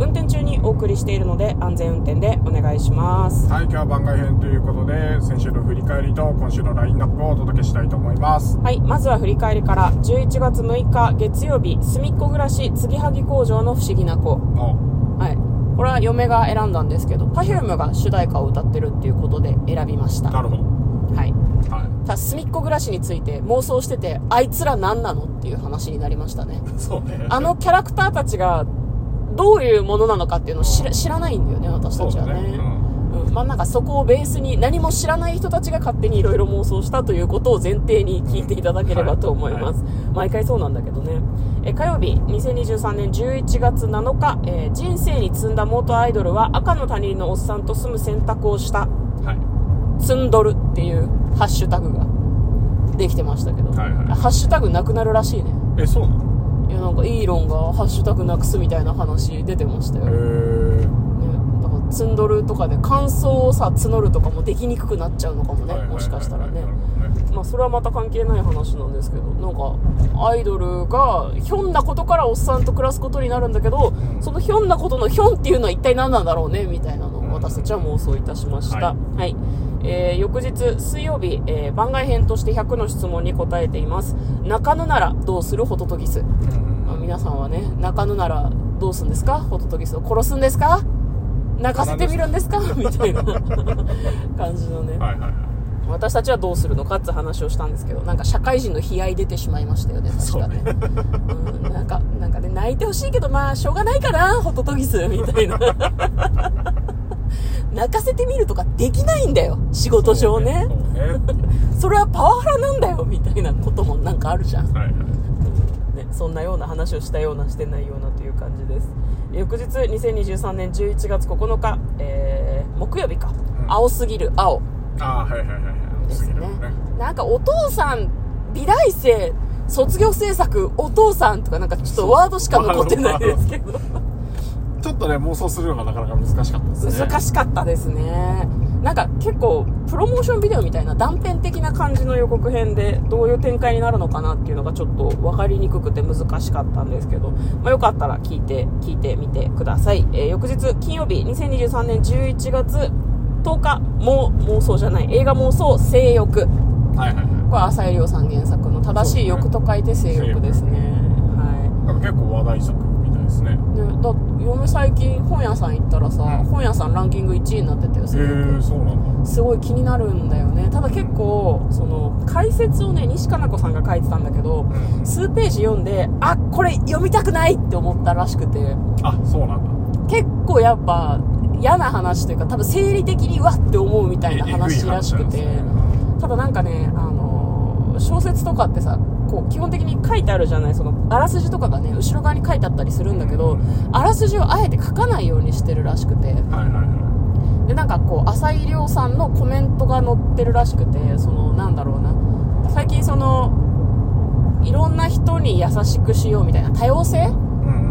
運転中にお送りしているので安全運転でお願いします。はい、今日は番外編ということで、先週の振り返りと今週のラインナップをお届けしたいと思います。はい、まずは振り返りから11月6日月曜日、すみっこ暮らし継ぎはぎ工場の不思議な子。おはい。これは嫁が選んだんですけど、Perfume が主題歌を歌ってるっていうことで選びました。なるほど。はい。はただ、すみっこ暮らしについて妄想してて、あいつら何なのっていう話になりましたね。い。そうね。あのキャラクターたちが、どういうものなのかっていうのを知ら知らないんだよね、私たちはね。そうだねうん。まあなんかそこをベースに何も知らない人たちが勝手にいろいろ妄想したということを前提に聞いていただければと思います。毎回そうなんだけどね。え火曜日、2023年11月7日、えー人生に積んだ元アイドルは赤の他人のおっさんと住む選択をした。はい。積んどるっていうハッシュタグができてましたけど、はいはいハッシュタグなくなるらしいねえ、そうなの？いやなんかイーロンがハッシュタグなくすみたいな話出てましたよ、へね、ー。だから積んどるとかで感想をさ募るとかもできにくくなっちゃうのかもね。もしかしたらね。まあそれはまた関係ない話なんですけどなんかアイドルがひょんなことからおっさんと暮らすことになるんだけどうん。そのひょんなことのひょんっていうのは一体何なんだろうねみたいなのうんを私たちは妄想いたしました、ははいえー翌日水曜日、えー番外編として100の質問に答えています。泣かぬならどうするホトトギス、まあ皆さんはね泣かぬならどうするんですか？ホトトギスを。殺すんですか？泣かせてみるんですか？みたいな。感じのね、はいはいはい。私たちはどうするのかって話をしたんですけどなんか社会人の悲哀出てしまいましたよね確かね。うん、なんかなんかね泣いてほしいけどまあしょうがないかなホトトギス。みたいな泣かせてみるとかできないんだよ。仕事上ね。そうね。それはパワハラなんだよみたいなこともなんかあるじゃん。はいはい。ね、そんなような話をしたようなしてないようなという感じです。翌日2023年11月9日、えー木曜日か、うん。青すぎる青。あーはいはいはいはい。ですね。ね。なんかお父さん美大生卒業制作お父さんとかなんかちょっとワードしか残ってないですけどちょっとね、妄想するのがなかなか難しかったですね。難しかったですね。なんか結構プロモーションビデオみたいな断片的な感じの予告編でどういう展開になるのかなっていうのがちょっと分かりにくくて難しかったんですけど、まあ、よかったら聞いて聞いてみてください、えー翌日金曜日2023年11月10日もう妄想じゃない映画妄想性欲。はいはいはい。これ浅井亮さん原作の正しい欲と書いて性欲ですね。はなんか結構話題作ですね。いでだ嫁最近本屋さん行ったらさ、うん本屋さんランキング1位になってたよへ性欲ー、そうなんだ。すごい気になるんだよねただ結構その解説をね西加奈子さんが書いてたんだけどうん。数ページ読んであこれ読みたくないって思ったらしくてあ、そうなんだ。結構やっぱ嫌な話というか多分生理的にうわって思うみたいな話らしくてただなんかねあの小説とかってさこう基本的に書いてあるじゃないそのあらすじとかがね後ろ側に書いてあったりするんだけどあらすじをあえて書かないようにしてるらしくて。でなんかこう浅井亮さんのコメントが載ってるらしくてそのなんだろうな。最近そのいろんな人に優しくしようみたいな多様性？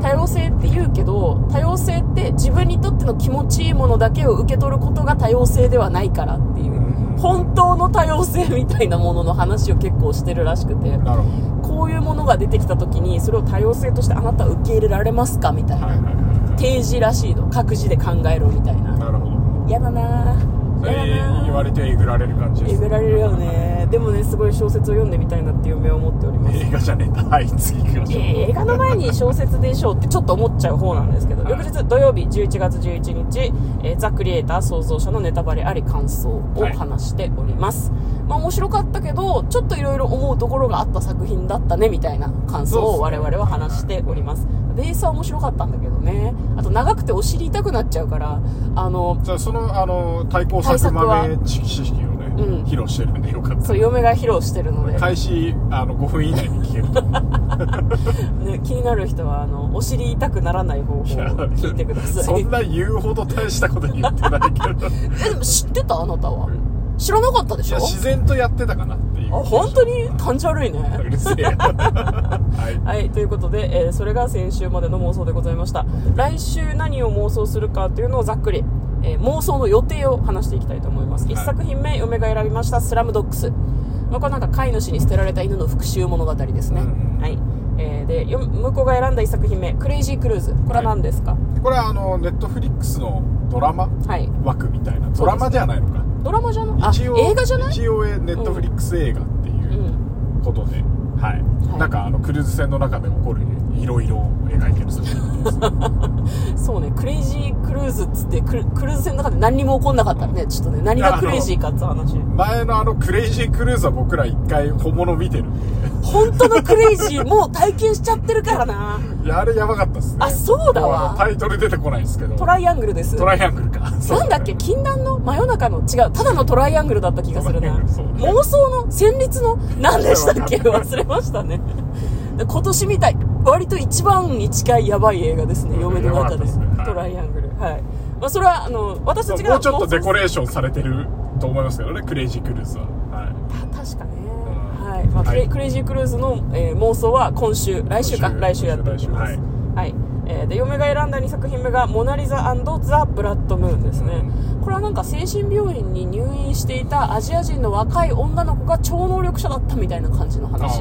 多様性って言うけど多様性って自分にとっての気持ちいいものだけを受け取ることが多様性ではないからっていう。うん本当の多様性みたいなものの話を結構してるらしくて。こういうものが出てきた時にそれを多様性としてあなたは受け入れられますかみたいど。はいなはいはいはい。提示らしいの各自で考えろみたいな。なるほど。嫌だな嫌だれなぁ。言われてえぐられる感じですえぐられるよねでもねすごい小説を読んでみたいなって嫁は思っております。映画じゃねえんだ。はい次行きましょう。映画の前に小説でしょうってちょっと思っちゃう方なんですけど、はい。翌日土曜日11月11日、えーザ・クリエイター創造者のネタバレあり感想を話しております、まあ面白かったけどちょっといろいろ思うところがあった作品だったねみたいな感想を我々は話しております。ベースは面白かったんだけどね。あと長くてお尻痛くなっちゃうからあのじゃあそのあの対抗対策豆知識うん。披露してるんでよかった。そう嫁が披露してるので、開始あの5分以内に聞ける。と ね、気になる人はあのお尻痛くならない方法を聞いてください。そんな言うほど大したこと言ってないけど。えでも知ってたあなたは？知らなかったでいやしょ自然とやってたかなっていう。あ本当に？感じ悪いうねるせえ。はい。はい、ということで、えーそれが先週までの妄想でございました。来週何を妄想するかというのをざっくり、えー妄想の予定を話していきたいと思います。はい一作品目、嫁が選びました、スラムドッグス。まあ、これなんか飼い主に捨てられた犬の復讐物語ですね。うんはい。えーで、よ向こうが選んだ一作品目、クレイジークルーズ。これは何ですか？これはあのネットフリックスのドラマはい。枠みたいなドラマじゃないのかドラマじゃない？あ、一応映画じゃない？一応ネットフリックス映画うなんかあのクルーズ船の中で起こるいろいろを描いてる作品です そうね、クレイジークルーズっつってクル、クルーズ船の中で何にも起こんなかったらね、ちょっとね、何がクレイジーかって話。前のあのクレイジークルーズは僕ら一回本物見てるんで。本当のクレイジーもう体験しちゃってるからな。いやあれやばかったっすね。あそうだわ。タイトル出てこないんですけど。トライアングルです。トライアングルか。なんだっけ？禁断の真夜中の？違う、ただのトライアングルだった気がするな。妄想の旋律の？何でしたっけ？忘れましたね。で 今年みたい。割と一番に近いやばい映画ですね、うん嫁の中で。ねはいトライアングル。はい。まあそれは、あの、私たちがもうちょっとデコレレーションされてると思いますけどねクレイジークルーズは、はい、確かね。うんはい。まあ、クレはいクレイジークルーズの、えー妄想は今週、来週か、来週やっていきます。来はい。えーで、嫁が選んだ2作品目が、モナリザザ・ブラッドムーンですね。これはなんか精神病院に入院していたアジア人の若い女の子が超能力者だったみたいな感じのあ話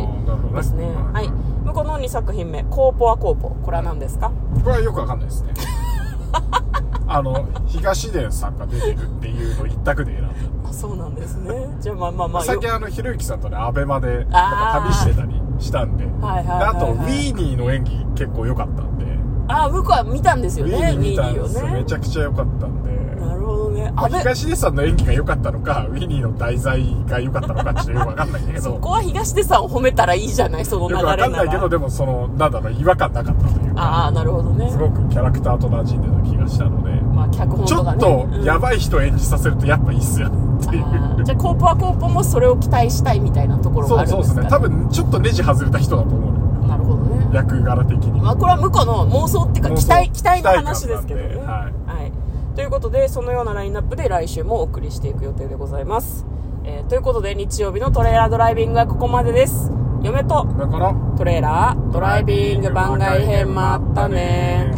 ですね。うんはい。向こうの2作品目、コーポはコーポ。これは何ですか？これはよくわかんないですね あの東出さんが出てるっていうの一択で選んだあ、そうなんですね。じゃあまあまあまあ。最近あのひろゆきさんとねアベマで旅してたりしたんではいはいはいはいであとウィーニーの演技結構良かったんであ、向こうは見たんですよね。ウィーニーをねめちゃくちゃ良かったんでなるほどね。まあ東出さんの演技が良かったのかウィニーの題材が良かったのかちょっとよくわかんないんだけどそこは東出さんを褒めたらいいじゃない、その流れなら。かんないけどでもそのなんだろう違和感なかったというかああ、なるほどねす。ごくキャラクターと馴染んでた気がしたのでまあ、脚本ちょとかね。っとやい。ばい人演じさせるとやっぱいいっすよっていうじゃあ、コーポはコーポもそれを期待したいみたいなところがあるんですか？そうそうですね多分ちょっとネジ外れた人だと思う。役柄的にまあ、これは向こうの妄想っていうか、期待、期待の話ですけどね。期待感なんではい。ということで、そのようなラインナップで来週もお送りしていく予定でございます。えーということで、日曜日のトレーラードライビングはここまでです。嫁とトレーラードライビング番外編もあったね